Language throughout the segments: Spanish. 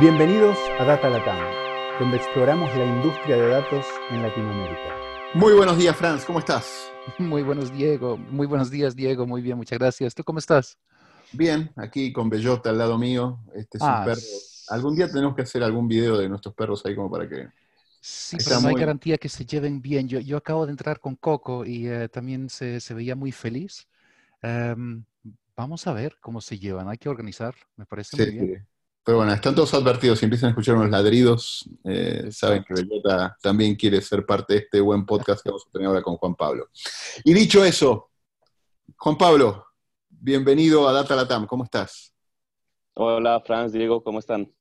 Bienvenidos a Data Latam, donde exploramos la industria de datos en Latinoamérica. Muy buenos días, Franz, ¿cómo estás? Muy buenos, Diego. Muy buenos días, Diego. Muy bien, muchas gracias. ¿Tú cómo estás? Bien, aquí con Bellota al lado mío. Este es un Ah, perro. Algún día tenemos que hacer algún video de nuestros perros ahí como para que... Sí, Está pero no hay muy- garantía que se lleven bien. Yo, yo acabo de entrar con Coco y eh, también se, se veía muy feliz. Em, vamos a ver cómo se llevan. Hay que organizar, me parece muy bien. Pero bueno, están todos advertidos. Si empiezan a escuchar unos ladridos, eh, saben que Bellota también quiere ser parte de este buen podcast que vamos a tener ahora con Juan Pablo. Y dicho eso, Juan Pablo, bienvenido a Data Latam. ¿Cómo estás? Hola, Franz, Diego, ¿cómo están?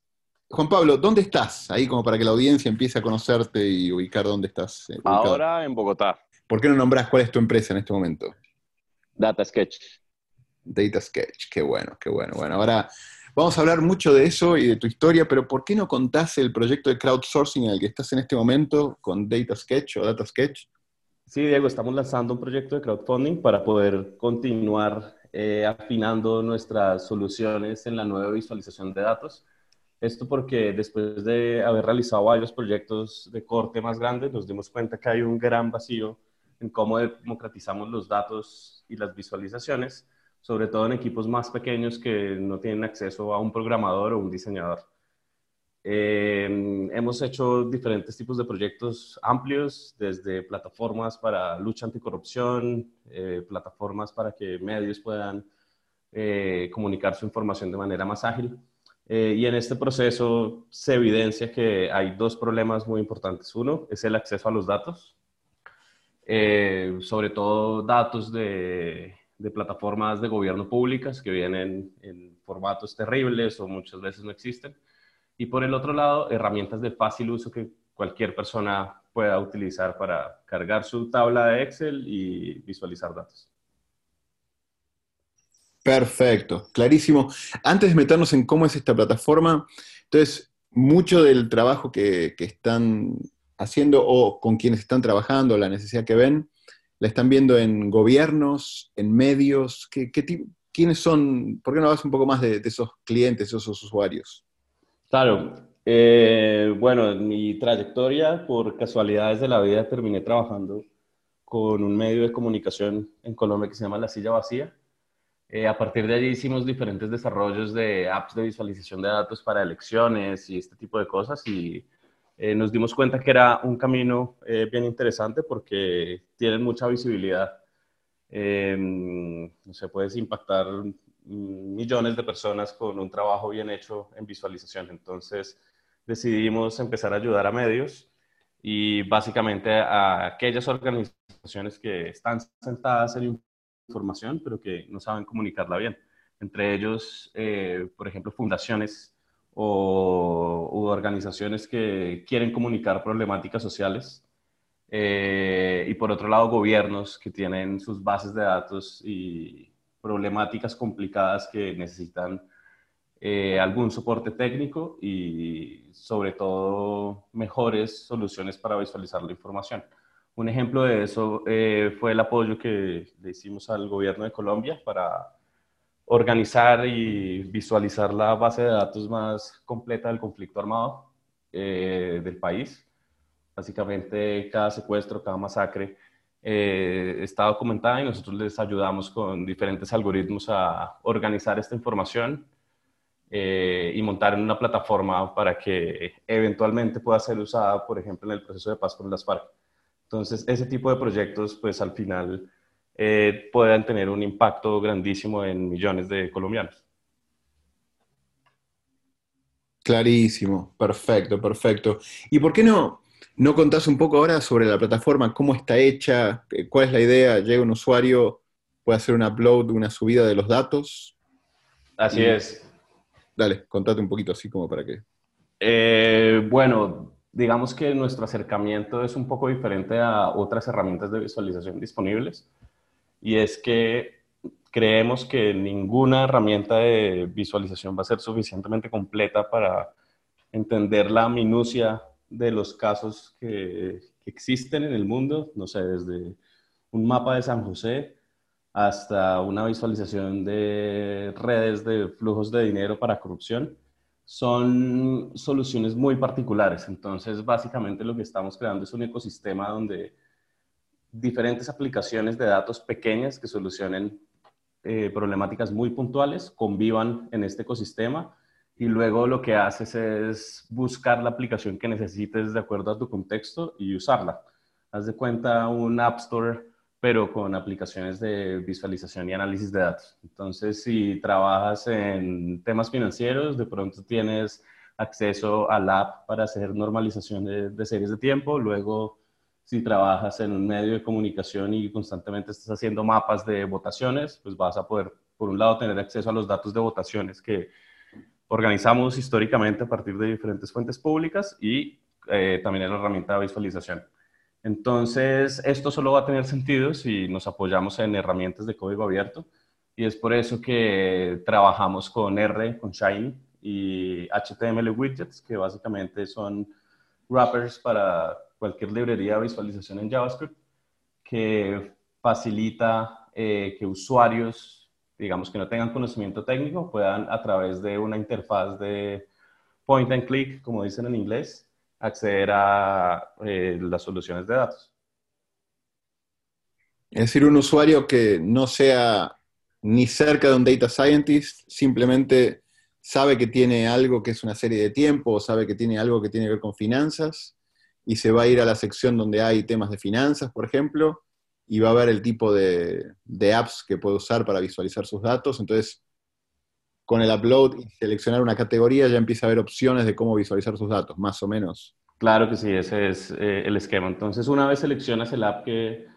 Juan Pablo, ¿dónde estás? Ahí como para que la audiencia empiece a conocerte y ubicar dónde estás. eh. Ahora en Bogotá, ¿Por qué no nombrás cuál es tu empresa en este momento? Data Sketch. Data Sketch, qué bueno, qué bueno. Bueno, ahora vamos a hablar mucho de eso y de tu historia, pero ¿por qué no contás el proyecto de crowdsourcing en el que estás en este momento con Data Sketch o Data Sketch? Sí, Diego, estamos lanzando un proyecto de crowdfunding para poder continuar eh, afinando nuestras soluciones en la nueva visualización de datos. Esto porque después de haber realizado varios proyectos de corte más grandes, nos dimos cuenta que hay un gran vacío en cómo democratizamos los datos y las visualizaciones, sobre todo en equipos más pequeños que no tienen acceso a un programador o un diseñador. Eh, hemos hecho diferentes tipos de proyectos amplios, desde plataformas para lucha anticorrupción, eh, plataformas para que medios puedan eh, comunicar su información de manera más ágil. Eh, y en este proceso se evidencia que hay dos problemas muy importantes. Uno es el acceso a los datos, sobre todo datos de, de plataformas de gobierno públicas que vienen en formatos terribles o muchas veces no existen. Y por el otro lado, herramientas de fácil uso que cualquier persona pueda utilizar para cargar su tabla de Excel y visualizar datos. Perfecto, clarísimo. Antes de meternos en cómo es esta plataforma, entonces, mucho del trabajo que, que están haciendo o con quienes están trabajando, la necesidad que ven, la están viendo en gobiernos, en medios. ¿Qué, qué ¿Quiénes son? ¿Por qué no hablas un poco más de, de esos clientes, esos usuarios? Claro, eh, bueno, en mi trayectoria, por casualidades de la vida, terminé trabajando con un medio de comunicación en Colombia que se llama La Silla Vacía. Eh, a partir de allí hicimos diferentes desarrollos de apps de visualización de datos para elecciones y este tipo de cosas y eh, nos dimos cuenta que era un camino eh, bien interesante porque tienen mucha visibilidad. Eh, no sé, puedes impactar millones de personas con un trabajo bien hecho en visualización. Entonces decidimos empezar a ayudar a medios y básicamente a aquellas organizaciones que están sentadas en información, pero que no saben comunicarla bien. Entre ellos, eh, por ejemplo, fundaciones o u organizaciones que quieren comunicar problemáticas sociales. Eh, y por otro lado, gobiernos que tienen sus bases de datos y problemáticas complicadas que necesitan eh, algún soporte técnico y sobre todo mejores soluciones para visualizar la información. Un ejemplo de eso eh, fue el apoyo que le hicimos al gobierno de Colombia para organizar y visualizar la base de datos más completa del conflicto armado eh, del país. Básicamente cada secuestro, cada masacre eh, está documentada y nosotros les ayudamos con diferentes algoritmos a organizar esta información eh, y montar en una plataforma para que eventualmente pueda ser usada, por ejemplo, en el proceso de paz con las FARC. Entonces, ese tipo de proyectos, pues al final eh, puedan tener un impacto grandísimo en millones de colombianos. Clarísimo, perfecto, perfecto. ¿Y por qué no, no contás un poco ahora sobre la plataforma, cómo está hecha, eh, cuál es la idea? Llega un usuario, puede hacer un upload, una subida de los datos. Así Y- es. Dale, contate un poquito así como para que... Eh, bueno, digamos que nuestro acercamiento es un poco diferente a otras herramientas de visualización disponibles y es que creemos que ninguna herramienta de visualización va a ser suficientemente completa para entender la minucia de los casos que, existen en el mundo, no sé, desde un mapa de San José hasta una visualización de redes de flujos de dinero para corrupción. son soluciones muy particulares. Entonces, básicamente lo que estamos creando es un ecosistema donde diferentes aplicaciones de datos pequeñas que solucionen eh, problemáticas muy puntuales convivan en este ecosistema y luego lo que haces es buscar la aplicación que necesites de acuerdo a tu contexto y usarla. Haz de cuenta un App Store, pero con aplicaciones de visualización y análisis de datos. Entonces, si trabajas en temas financieros, de pronto tienes acceso al app para hacer normalización de, de series de tiempo, luego si trabajas en un medio de comunicación y constantemente estás haciendo mapas de votaciones, pues vas a poder, por un lado, tener acceso a los datos de votaciones que organizamos históricamente a partir de diferentes fuentes públicas y eh, también en la herramienta de visualización. Entonces, esto solo va a tener sentido si nos apoyamos en herramientas de código abierto y es por eso que trabajamos con R, con Shiny y HTML widgets, que básicamente son wrappers para cualquier librería de visualización en JavaScript que facilita eh, que usuarios digamos, que no tengan conocimiento técnico, puedan a través de una interfaz de point and click, como dicen en inglés, acceder a eh, las soluciones de datos. Es decir, un usuario que no sea ni cerca de un data scientist, simplemente sabe que tiene algo que es una serie de tiempo, o sabe que tiene algo que tiene que ver con finanzas, y se va a ir a la sección donde hay temas de finanzas, por ejemplo, y va a ver el tipo de, apps que puede usar para visualizar sus datos. Entonces, con el upload y seleccionar una categoría ya empieza a haber opciones de cómo visualizar sus datos, más o menos. Claro que sí, ese es eh, el esquema. Entonces, una vez seleccionas el app que,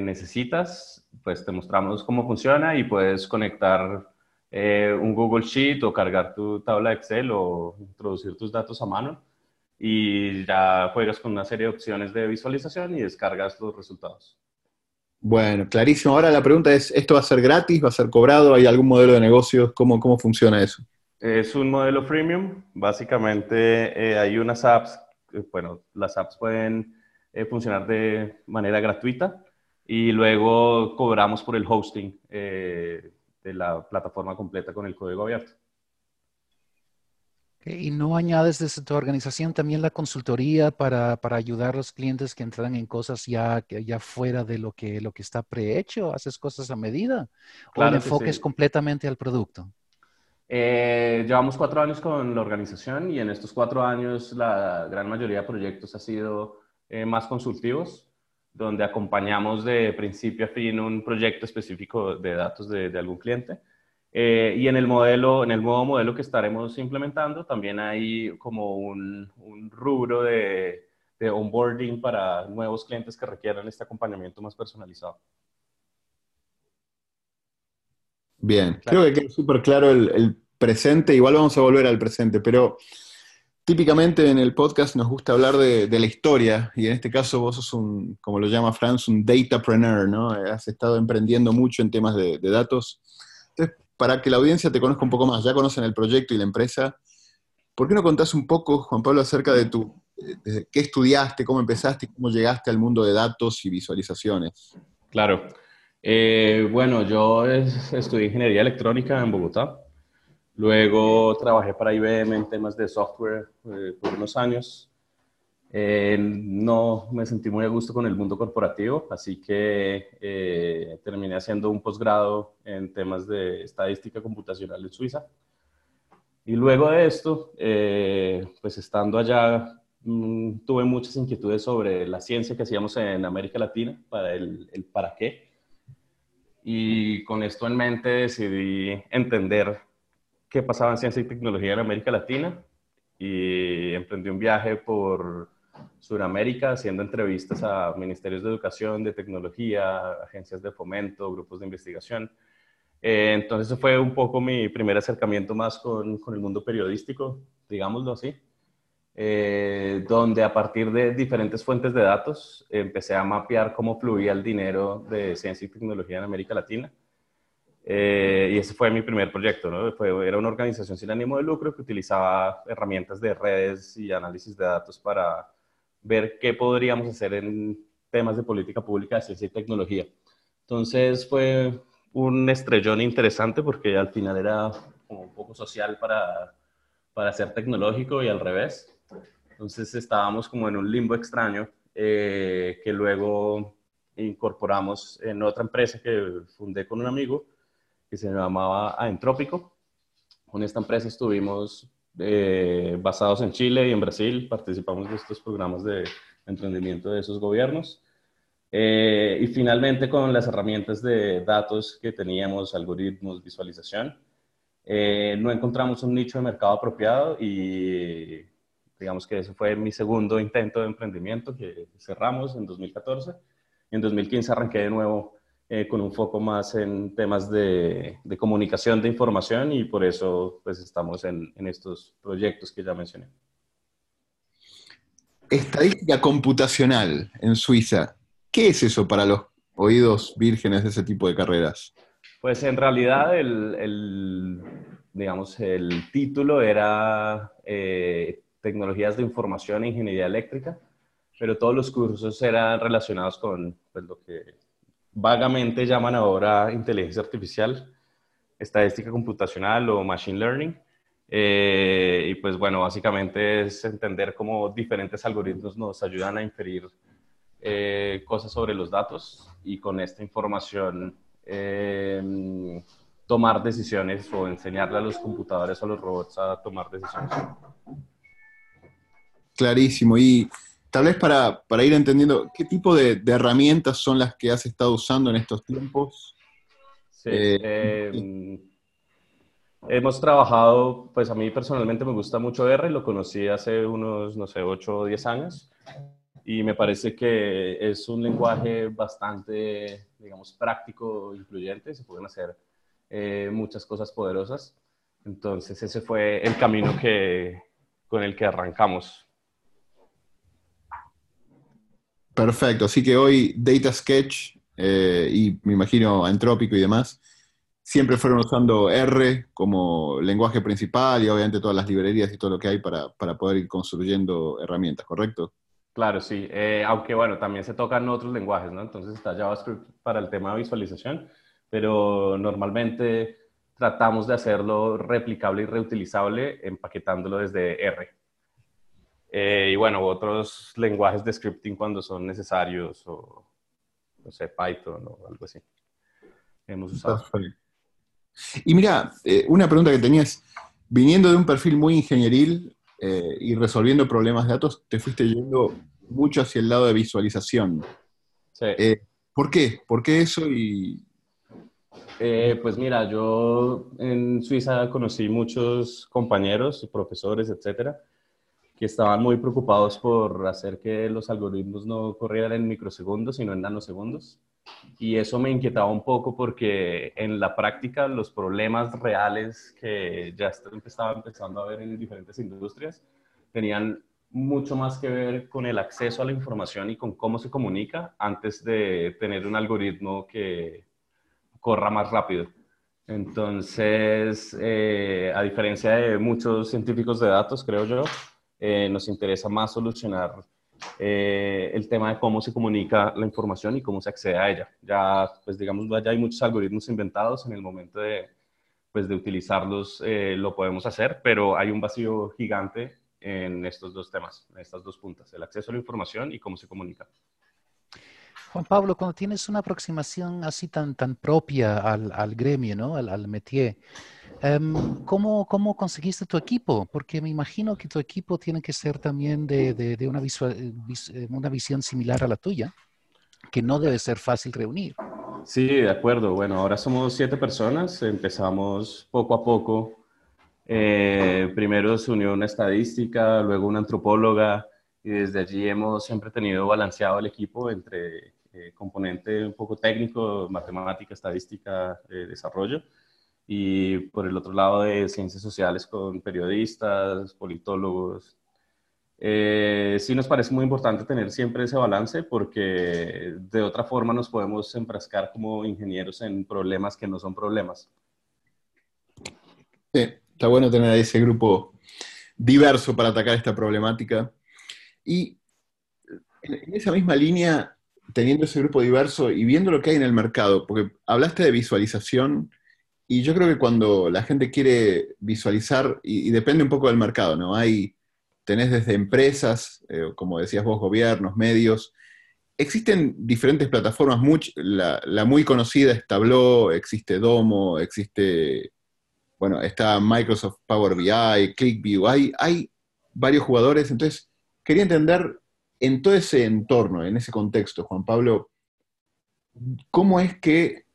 necesitas, pues te mostramos cómo funciona y puedes conectar eh, un Google Sheet o cargar tu tabla Excel o introducir tus datos a mano y ya juegas con una serie de opciones de visualización y descargas los resultados. Bueno, clarísimo. Ahora la pregunta es, ¿esto va a ser gratis? ¿Va a ser cobrado? ¿Hay algún modelo de negocio? ¿Cómo, cómo funciona eso? Es un modelo freemium. Básicamente eh, hay unas apps, bueno, las apps pueden eh, funcionar de manera gratuita y luego cobramos por el hosting eh, de la plataforma completa con el código abierto. ¿Y no añades desde tu organización también la consultoría para, para, ayudar a los clientes que entran en cosas ya, ya fuera de lo que, lo que está prehecho? ¿Haces cosas a medida? ¿O el enfoque es completamente al producto? Eh, llevamos cuatro años con la organización y en estos cuatro años la gran mayoría de proyectos ha sido eh, más consultivos, donde acompañamos de principio a fin un proyecto específico de datos de, de algún cliente. Eh, y en el modelo, en el nuevo modelo que estaremos implementando, también hay como un, un rubro de, de, onboarding para nuevos clientes que requieran este acompañamiento más personalizado. Bien, creo que queda súper claro el, el, presente, igual vamos a volver al presente, pero típicamente en el podcast nos gusta hablar de, de, la historia, y en este caso vos sos un, como lo llama Franz, un datapreneur, ¿no? Has estado emprendiendo mucho en temas de, de datos. Entonces, para que la audiencia te conozca un poco más, ya conocen el proyecto y la empresa, ¿por qué no contás un poco, Juan Pablo, acerca de tu, qué estudiaste, cómo empezaste cómo llegaste al mundo de datos y visualizaciones? Claro. Eh, bueno, yo estudié ingeniería electrónica en Bogotá. Luego trabajé para IBM en temas de software eh, por unos años. Eh, no me sentí muy a gusto con el mundo corporativo, así que eh, terminé haciendo un posgrado en temas de estadística computacional en Suiza. Y luego de esto, eh, pues estando allá, mmm, tuve muchas inquietudes sobre la ciencia que hacíamos en América Latina, para el, el para qué. Y con esto en mente decidí entender qué pasaba en ciencia y tecnología en América Latina y emprendí un viaje por Sudamérica, haciendo entrevistas a ministerios de educación, de tecnología, agencias de fomento, grupos de investigación. Eh, entonces, eso fue un poco mi primer acercamiento más con, con el mundo periodístico, digámoslo así, eh, donde a partir de diferentes fuentes de datos empecé a mapear cómo fluía el dinero de ciencia y tecnología en América Latina. Eh, y ese fue mi primer proyecto, ¿no? Fue, era una organización sin ánimo de lucro que utilizaba herramientas de redes y análisis de datos para ver qué podríamos hacer en temas de política pública ciencia y tecnología. Entonces fue un estrellón interesante porque al final era como un poco social para, para ser tecnológico y al revés. Entonces estábamos como en un limbo extraño eh, que luego incorporamos en otra empresa que fundé con un amigo que se llamaba Aentrópico. Con esta empresa estuvimos eh, basados en Chile y en Brasil, participamos de estos programas de emprendimiento de esos gobiernos. Eh, y finalmente con las herramientas de datos que teníamos, algoritmos, visualización, eh, no encontramos un nicho de mercado apropiado y digamos que ese fue mi segundo intento de emprendimiento que cerramos en 2014. En 2015 arranqué de nuevo eh, con un foco más en temas de, de, comunicación de información y por eso pues estamos en, en estos proyectos que ya mencioné. Estadística computacional en Suiza. ¿Qué es eso para los oídos vírgenes de ese tipo de carreras? Pues en realidad el, digamos, el título era eh, Tecnologías de Información e Ingeniería Eléctrica, pero todos los cursos eran relacionados con pues, lo que vagamente llaman ahora inteligencia artificial, estadística computacional o machine learning. Eh, y pues bueno, básicamente es entender cómo diferentes algoritmos nos ayudan a inferir eh, cosas sobre los datos y con esta información eh, tomar decisiones o enseñarle a los computadores o a los robots a tomar decisiones. Clarísimo. Y tal vez para, para ir entendiendo, ¿qué tipo de, herramientas son las que has estado usando en estos tiempos? Sí, eh, hemos trabajado, pues a mí personalmente me gusta mucho R, lo conocí hace unos, no sé, 8 o 10 años y me parece que es un lenguaje bastante, digamos, práctico, incluyente, se pueden hacer eh, muchas cosas poderosas. Entonces ese fue el camino que, con el que arrancamos. Perfecto, así que hoy Data Sketch eh, y me imagino Entrópico y demás, siempre fueron usando R como lenguaje principal y obviamente todas las librerías y todo lo que hay para, para poder ir construyendo herramientas, ¿correcto? Claro, sí. Eh, aunque bueno, también se tocan otros lenguajes, ¿no? Entonces está JavaScript para el tema de visualización, pero normalmente tratamos de hacerlo replicable y reutilizable empaquetándolo desde R. Eh, y bueno, otros lenguajes de scripting cuando son necesarios o, no sé, Python o algo así. Hemos usado. Y mira, eh, una pregunta que tenías, viniendo de un perfil muy ingenieril, eh, y resolviendo problemas de datos, te fuiste yendo mucho hacia el lado de visualización. Sí. Eh, ¿Por qué? ¿Por qué eso? Y... Eh, pues mira, yo en Suiza conocí muchos compañeros, profesores, etcétera, que estaban muy preocupados por hacer que los algoritmos no corrieran en microsegundos, sino en nanosegundos. Y eso me inquietaba un poco porque en la práctica los problemas reales que ya estaba empezando a ver en diferentes industrias tenían mucho más que ver con el acceso a la información y con cómo se comunica antes de tener un algoritmo que corra más rápido. Entonces, eh, a diferencia de muchos científicos de datos, creo yo, eh, nos interesa más solucionar eh, el tema de cómo se comunica la información y cómo se accede a ella. Ya, pues digamos, ya hay muchos algoritmos inventados en el momento de, pues, de utilizarlos, eh, lo podemos hacer, pero hay un vacío gigante en estos dos temas, en estas dos puntas, el acceso a la información y cómo se comunica. Juan Pablo, cuando tienes una aproximación así tan, tan propia al, al gremio, ¿no? al, al métier, Em, ¿cómo, ¿Cómo conseguiste tu equipo? Porque me imagino que tu equipo tiene que ser también de, de, una, eh, eh, una visión similar a la tuya, que no debe ser fácil reunir. Sí, de acuerdo. Bueno, ahora somos siete personas, empezamos poco a poco. Eh, primero se unió una estadística, luego una antropóloga, y desde allí hemos siempre tenido balanceado el equipo entre componente un poco técnico, matemática, estadística, desarrollo y por el otro lado de ciencias sociales con periodistas, politólogos. Eh, sí nos parece muy importante tener siempre ese balance porque de otra forma nos podemos enfrascar como ingenieros en problemas que no son problemas. Sí, está bueno tener ese grupo diverso para atacar esta problemática. Y en esa misma línea, teniendo ese grupo diverso y viendo lo que hay en el mercado, porque hablaste de visualización, y yo creo que cuando la gente quiere visualizar, y, depende un poco del mercado, ¿no? Hay, tenés desde empresas, eh, como decías vos, gobiernos, medios, existen diferentes plataformas, la, muy conocida es Tableau, existe Domo, existe, bueno, está Microsoft Power BI, ClickView, hay, hay varios jugadores, entonces quería entender en todo ese entorno, en ese contexto, Juan Pablo, ¿cómo es que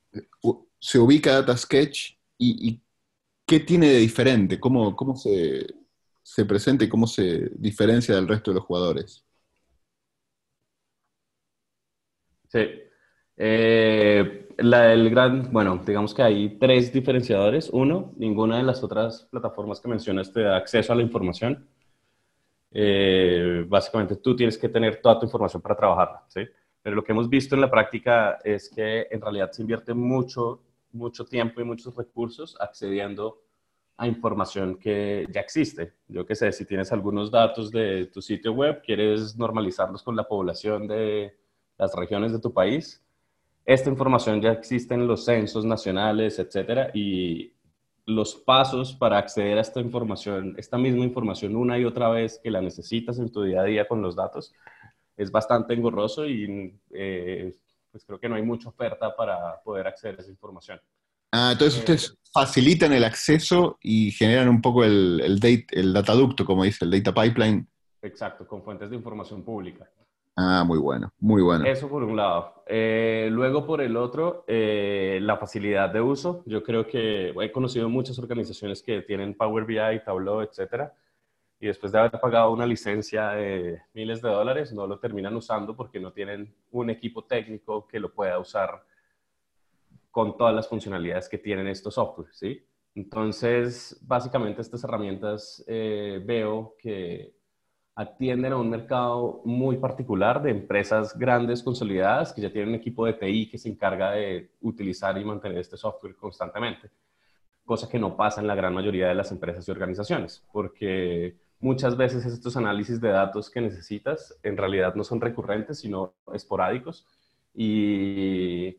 se ubica Data Sketch y, qué tiene de diferente? ¿Cómo, cómo se, se, presenta y cómo se diferencia del resto de los jugadores? Sí. Eh, el gran, bueno, digamos que hay tres diferenciadores. Uno, ninguna de las otras plataformas que mencionas te da acceso a la información. Eh, básicamente tú tienes que tener toda tu información para trabajarla, ¿sí? Pero lo que hemos visto en la práctica es que en realidad se invierte mucho mucho tiempo y muchos recursos accediendo a información que ya existe. Yo qué sé, si tienes algunos datos de tu sitio web, quieres normalizarlos con la población de las regiones de tu país, esta información ya existe en los censos nacionales, etcétera, y los pasos para acceder a esta información, esta misma información una y otra vez que la necesitas en tu día a día con los datos, es bastante engorroso y eh, pues creo que no hay mucha oferta para poder acceder a esa información. Ah, entonces eh, ustedes facilitan el acceso y generan un poco el, el, date, el dataducto, como dice, el data pipeline. Exacto, con fuentes de información pública. Ah, muy bueno, muy bueno. Eso por un lado. Eh, luego por el otro, eh, la facilidad de uso. Yo creo que he conocido muchas organizaciones que tienen Power BI, Tableau, etcétera, y después de haber pagado una licencia de miles de dólares, no lo terminan usando porque no tienen un equipo técnico que lo pueda usar con todas las funcionalidades que tienen estos softwares, ¿sí? Entonces, básicamente estas herramientas eh, veo que atienden a un mercado muy particular de empresas grandes consolidadas que ya tienen un equipo de TI que se encarga de utilizar y mantener este software constantemente, cosa que no pasa en la gran mayoría de las empresas y organizaciones, porque muchas veces estos análisis de datos que necesitas en realidad no son recurrentes, sino esporádicos. Y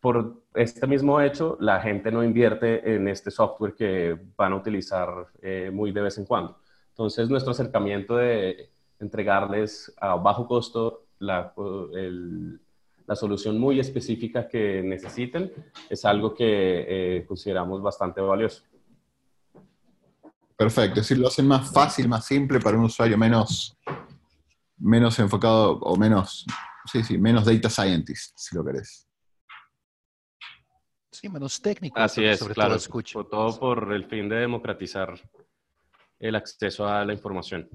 por este mismo hecho, la gente no invierte en este software que van a utilizar eh, muy de vez en cuando. Entonces, nuestro acercamiento de entregarles a bajo costo la, la solución muy específica que necesiten es algo que eh, consideramos bastante valioso. Perfecto, es decir, lo hacen más fácil, más simple para un usuario menos, menos enfocado o menos, sí, sí, menos data scientist, si lo querés. Sí, menos técnico. Así es, sobre claro. Todo, todo por el fin de democratizar el acceso a la información.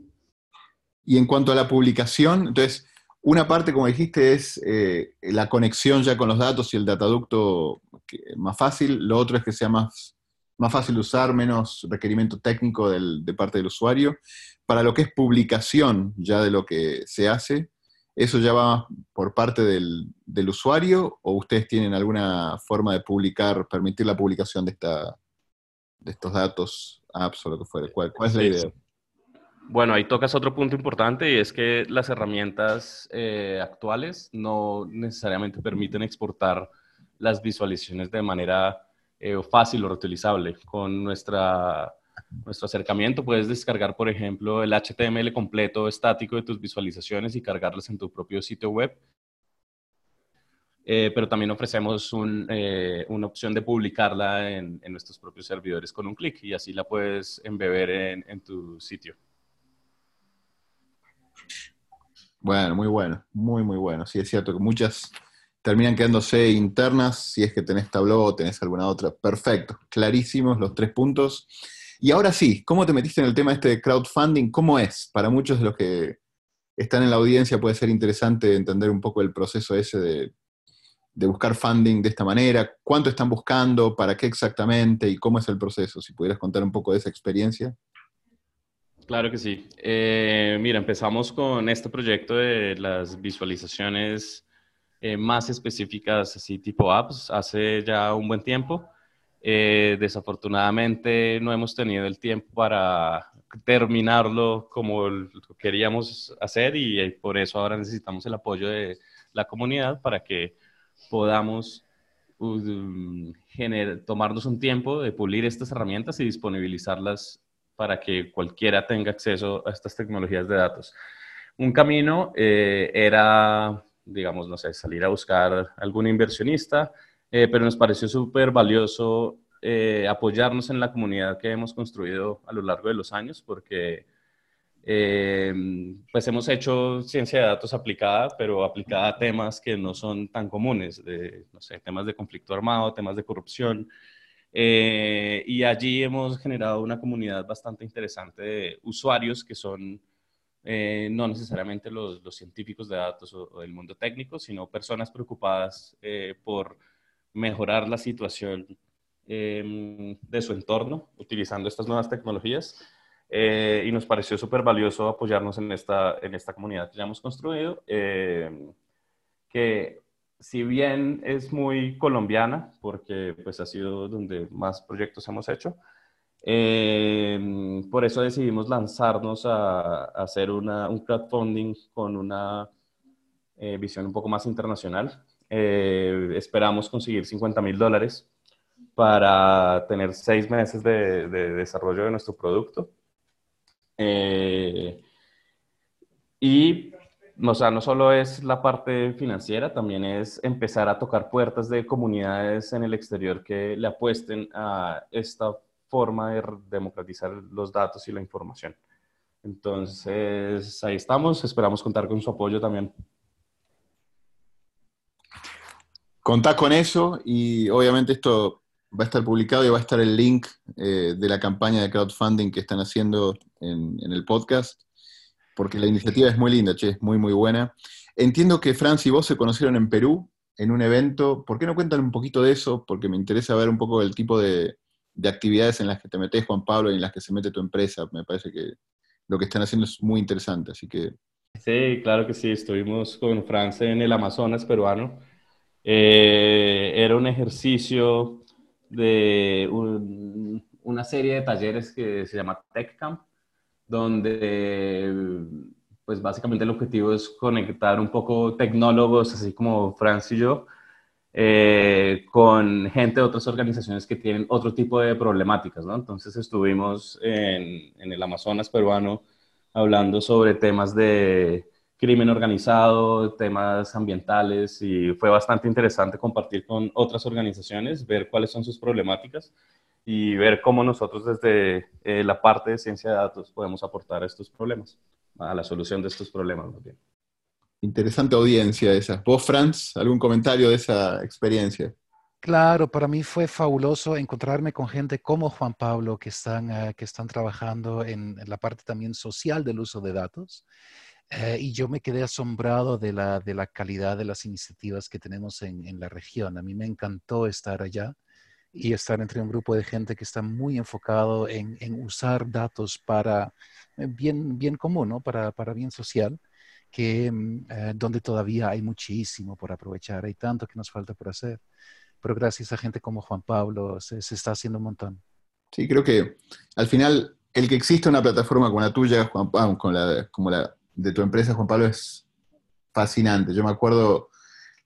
Y en cuanto a la publicación, entonces, una parte, como dijiste, es eh, la conexión ya con los datos y el dataducto más fácil. Lo otro es que sea más más fácil de usar, menos requerimiento técnico de parte del usuario. Para lo que es publicación ya de lo que se hace, ¿eso ya va por parte del, usuario o ustedes tienen alguna forma de publicar, permitir la publicación de, esta, de estos datos, apps o lo que fuera? ¿Cuál, es la idea? Bueno, ahí tocas otro punto importante y es que las herramientas eh, actuales no necesariamente permiten exportar las visualizaciones de manera eh, fácil o reutilizable. Con nuestra, nuestro acercamiento puedes descargar, por ejemplo, el HTML completo estático de tus visualizaciones y cargarlas en tu propio sitio web. Eh, pero también ofrecemos eh, una opción de publicarla en, nuestros propios servidores con un clic y así la puedes embeber en, tu sitio. Bueno, muy bueno, muy, muy bueno. Sí, es cierto que muchas terminan quedándose internas si es que tenés Tableau o tenés alguna otra. Perfecto, clarísimos los tres puntos. Y ahora sí, ¿cómo te metiste en el tema este de crowdfunding? ¿Cómo es? Para muchos de los que están en la audiencia puede ser interesante entender un poco el proceso ese de, buscar funding de esta manera. ¿Cuánto están buscando? ¿Para qué exactamente? ¿Y cómo es el proceso? Si pudieras contar un poco de esa experiencia. Claro que sí. Eh, mira, empezamos con este proyecto de las visualizaciones eh, más específicas, así tipo apps, hace ya un buen tiempo. Eh, desafortunadamente no hemos tenido el tiempo para terminarlo como queríamos hacer y por eso ahora necesitamos el apoyo de la comunidad para que podamos um, tomarnos un tiempo de pulir estas herramientas y disponibilizarlas para que cualquiera tenga acceso a estas tecnologías de datos. Un camino eh, era, digamos, no sé, salir a buscar algún inversionista, eh, pero nos pareció súper valioso eh, apoyarnos en la comunidad que hemos construido a lo largo de los años, porque pues hemos hecho ciencia de datos aplicada, pero aplicada a temas que no son tan comunes, de, no sé, temas de conflicto armado, temas de corrupción. y allí hemos generado una comunidad bastante interesante de usuarios que son eh, no necesariamente los, científicos de datos o, del mundo técnico, sino personas preocupadas eh, por mejorar la situación em, de su entorno utilizando estas nuevas tecnologías. Eh, y nos pareció súper valioso apoyarnos en esta, en esta comunidad que ya hemos construido, em, que si bien es muy colombiana, porque pues ha sido donde más proyectos hemos hecho, eh, por eso decidimos lanzarnos a, hacer un crowdfunding con una eh, visión un poco más internacional. Eh, esperamos conseguir 50 mil dólares para tener seis meses de, desarrollo de nuestro producto. Y o sea, no solo es la parte financiera, también es empezar a tocar puertas de comunidades en el exterior que le apuesten a esta forma de democratizar los datos y la información. Entonces, ahí estamos, esperamos contar con su apoyo también. Contá con eso y obviamente esto va a estar publicado y va a estar el link eh, de la campaña de crowdfunding que están haciendo en, en, el podcast, porque la iniciativa es muy linda, che, es muy, muy buena. Entiendo que Franz y vos se conocieron en Perú en un evento. ¿Por qué no cuentan un poquito de eso? Porque me interesa ver un poco el tipo de, de actividades en las que te metes, Juan Pablo, y en las que se mete tu empresa. Me parece que lo que están haciendo es muy interesante, así que... Sí, claro que sí, estuvimos con Francia en el Amazonas peruano. Eh, era un ejercicio de una serie de talleres que se llama TechCamp, donde pues básicamente el objetivo es conectar un poco tecnólogos, así como Franz y yo, eh, con gente de otras organizaciones que tienen otro tipo de problemáticas, ¿no? Entonces estuvimos en, en, el Amazonas peruano hablando sobre temas de crimen organizado, temas ambientales y fue bastante interesante compartir con otras organizaciones, ver cuáles son sus problemáticas y ver cómo nosotros desde eh, la parte de ciencia de datos podemos aportar a estos problemas, a la solución de estos problemas más bien. Interesante audiencia esa. ¿Vos, Franz, algún comentario de esa experiencia? Claro, para mí fue fabuloso encontrarme con gente como Juan Pablo que están, eh, que están trabajando en, la parte también social del uso de datos. Eh, y yo me quedé asombrado de la, de la calidad de las iniciativas que tenemos en, en, la región. A mí me encantó estar allá y estar entre un grupo de gente que está muy enfocado en, en usar datos para eh, bien, bien común, ¿no? para, para bien social que mm, eh, donde todavía hay muchísimo por aprovechar, hay tanto que nos falta por hacer. Pero gracias a gente como Juan Pablo se, está haciendo un montón. Sí, creo que al final el que exista una plataforma como la tuya, Juan Pablo, con la, como la de tu empresa, Juan Pablo, es fascinante. Yo me acuerdo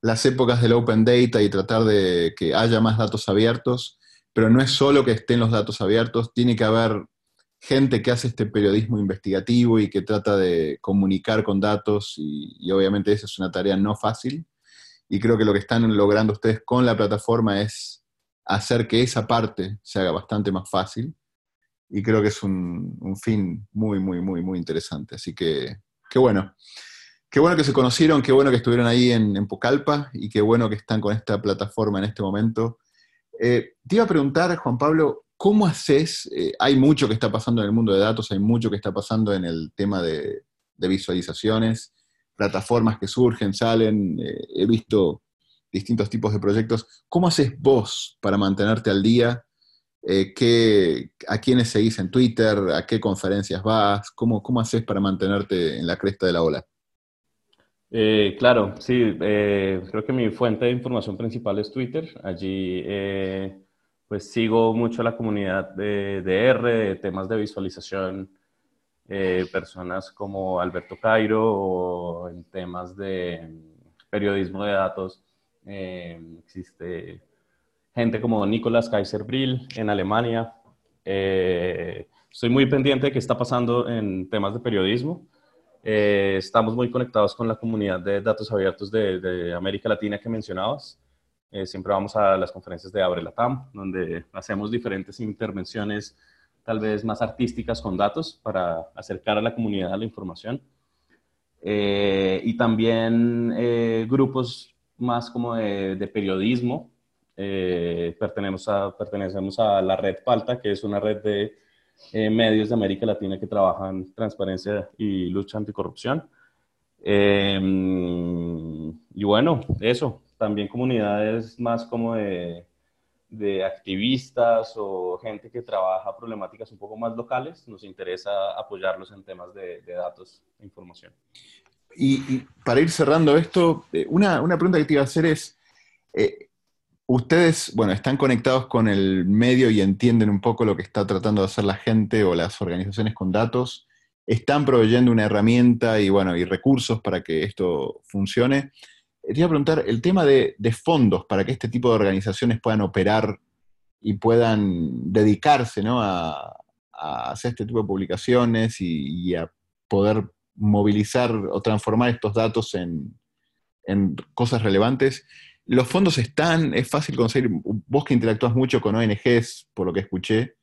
las épocas del Open Data y tratar de que haya más datos abiertos, pero no es solo que estén los datos abiertos, tiene que haber gente que hace este periodismo investigativo y que trata de comunicar con datos y, obviamente esa es una tarea no fácil y creo que lo que están logrando ustedes con la plataforma es hacer que esa parte se haga bastante más fácil y creo que es un, fin muy, muy, muy, muy interesante. Así que, qué bueno. Qué bueno que se conocieron, qué bueno que estuvieron ahí en, en Pucallpa y qué bueno que están con esta plataforma en este momento. Eh, te iba a preguntar, Juan Pablo, ¿Cómo haces? Eh, hay mucho que está pasando en el mundo de datos, hay mucho que está pasando en el tema de, visualizaciones, plataformas que surgen, salen, eh, he visto distintos tipos de proyectos. ¿Cómo haces vos para mantenerte al día? Eh, ¿A quiénes seguís en Twitter? ¿A qué conferencias vas? ¿Cómo, cómo haces para mantenerte en la cresta de la ola? claro, sí, creo que mi fuente de información principal es Twitter. Allí pues sigo mucho la comunidad de, R, de temas de visualización, eh, personas como Alberto Cairo o en temas de periodismo de datos. Eh, existe gente como Nicolás Kaiser Brill en Alemania. Eh, estoy muy pendiente de qué está pasando en temas de periodismo. Eh, estamos muy conectados con la comunidad de datos abiertos de, América Latina que mencionabas. Eh, siempre vamos a las conferencias de Abre TAM, donde hacemos diferentes intervenciones, tal vez más artísticas con datos, para acercar a la comunidad a la información. y también grupos más como de periodismo, eh, pertenecemos, a, pertenecemos a la red Palta, que es una red de eh, medios de América Latina que trabajan transparencia y lucha anticorrupción. Em, y bueno, eso, también comunidades más como de, de, activistas o gente que trabaja problemáticas un poco más locales, nos interesa apoyarlos en temas de, datos e información. Y, para ir cerrando esto, eh, una, una, pregunta que te iba a hacer es, Ustedes, bueno, están conectados con el medio y entienden un poco lo que está tratando de hacer la gente o las organizaciones con datos. Están proveyendo una herramienta y, bueno, y recursos para que esto funcione. Te iba a preguntar, el tema de, fondos para que este tipo de organizaciones puedan operar y puedan dedicarse a, hacer este tipo de publicaciones y, a poder movilizar o transformar estos datos en cosas relevantes los fondos están, es fácil conseguir, vos que interactúas mucho con ONGs, por lo que escuché,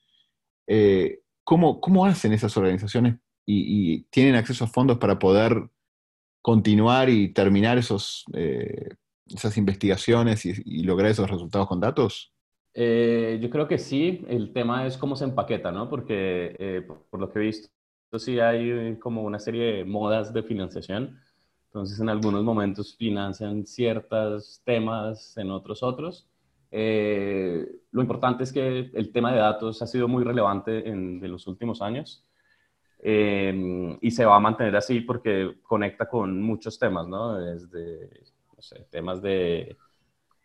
eh, ¿cómo, hacen esas organizaciones y, tienen acceso a fondos para poder continuar y terminar esos, eh, esas investigaciones y, lograr esos resultados con datos? Eh, yo creo que sí, el tema es cómo se empaqueta, ¿no? Porque por, lo que he visto, sí hay como una serie de modas de financiación entonces, en algunos momentos financian ciertos temas, en otros otros. Eh, lo importante es que el tema de datos ha sido muy relevante en, los últimos años eh, y se va a mantener así porque conecta con muchos temas, ¿no? Desde no sé, temas de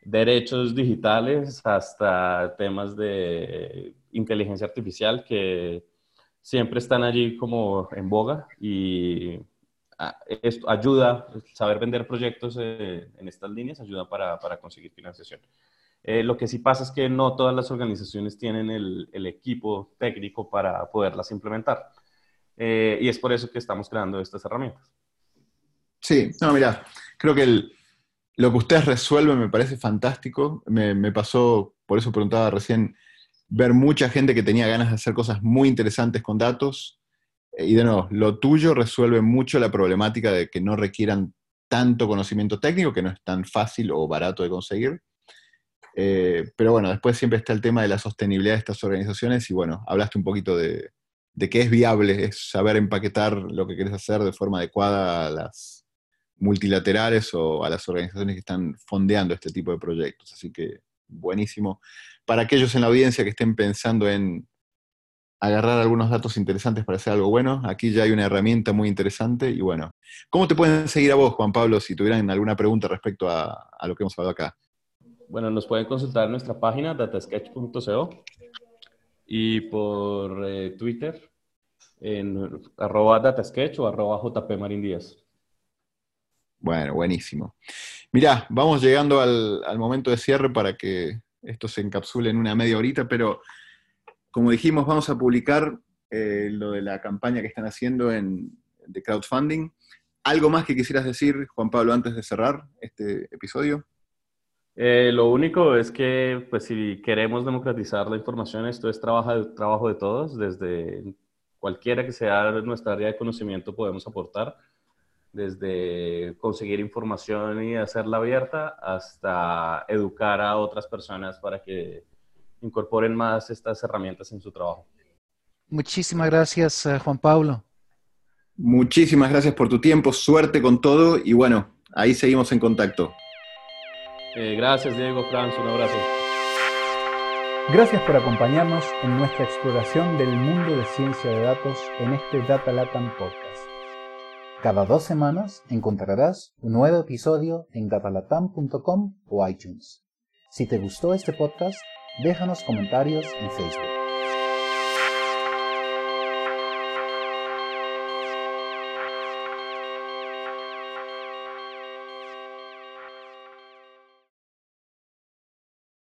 derechos digitales hasta temas de inteligencia artificial que siempre están allí como en boga y esto ayuda, saber vender proyectos eh, en estas líneas ayuda para, para conseguir financiación. Eh, lo que sí pasa es que no todas las organizaciones tienen el, el equipo técnico para poderlas implementar. Eh, y es por eso que estamos creando estas herramientas. Sí, no, mira, creo que el, lo que ustedes resuelven me parece fantástico. Me, me, pasó, por eso preguntaba recién, ver mucha gente que tenía ganas de hacer cosas muy interesantes con datos y de nuevo, lo tuyo resuelve mucho la problemática de que no requieran tanto conocimiento técnico, que no es tan fácil o barato de conseguir. Eh, pero bueno, después siempre está el tema de la sostenibilidad de estas organizaciones y bueno, hablaste un poquito de, de que es viable, es saber empaquetar lo que quieres hacer de forma adecuada a las multilaterales o a las organizaciones que están fondeando este tipo de proyectos. Así que buenísimo. Para aquellos en la audiencia que estén pensando en agarrar algunos datos interesantes para hacer algo bueno. Aquí ya hay una herramienta muy interesante y bueno, ¿cómo te pueden seguir a vos, Juan Pablo, si tuvieran alguna pregunta respecto a, lo que hemos hablado acá? Bueno, nos pueden consultar en nuestra página datasketch.co y por eh, Twitter en arroba datasketch o arroba jpmarindías. Bueno, buenísimo. Mirá, vamos llegando al, al momento de cierre para que esto se encapsule en una media horita, pero como dijimos, vamos a publicar eh, lo de la campaña que están haciendo en, de crowdfunding. ¿Algo más que quisieras decir, Juan Pablo, antes de cerrar este episodio? Eh, lo único es que, pues, si queremos democratizar la información, esto es trabajo, trabajo de todos, desde cualquiera que sea nuestra área de conocimiento podemos aportar, desde conseguir información y hacerla abierta hasta educar a otras personas para que incorporen más estas herramientas en su trabajo. Muchísimas gracias, eh, Juan Pablo. Muchísimas gracias por tu tiempo, suerte con todo y bueno, ahí seguimos en contacto. Eh, gracias, Diego, Franz, un abrazo. Gracias por acompañarnos en nuestra exploración del mundo de ciencia de datos en este Data Latam Podcast. Cada dos semanas encontrarás un nuevo episodio en datalatam.com o iTunes. Si te gustó este podcast, déjanos comentarios en Facebook.